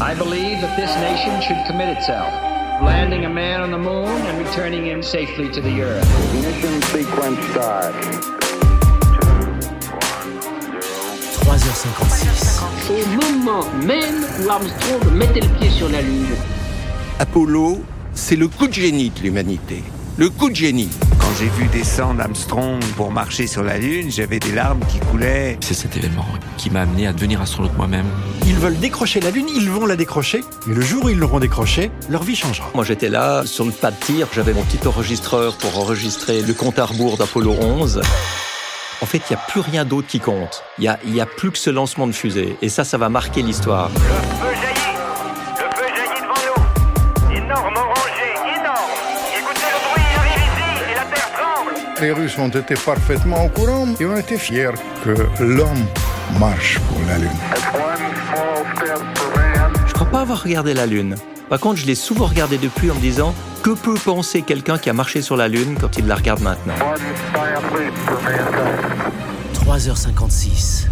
I believe that this nation should commit itself, landing a man on the moon and returning him safely to the earth. Ignition sequence start. 3h56. Au moment même où Armstrong mettait le pied sur la Lune. Apollo, c'est le coup de génie de l'humanité. Le coup de génie. Quand j'ai vu descendre Armstrong pour marcher sur la Lune, j'avais des larmes qui coulaient. C'est cet événement qui m'a amené à devenir astronaute moi-même. Ils veulent décrocher la Lune, ils vont la décrocher. Mais le jour où ils l'auront décrochée, leur vie changera. Moi j'étais là, sur le pas de tir, j'avais mon petit enregistreur pour enregistrer le compte à rebours d'Apollo 11. En fait, il n'y a plus rien d'autre qui compte. Il n'y a, y a plus que ce lancement de fusée. Et ça, ça va marquer l'histoire. Les Russes ont été parfaitement au courant et ont été fiers que l'homme marche pour la Lune. Je crois pas avoir regardé la Lune. Par contre, je l'ai souvent regardé depuis en me disant que peut penser quelqu'un qui a marché sur la Lune quand il la regarde maintenant? 3h56.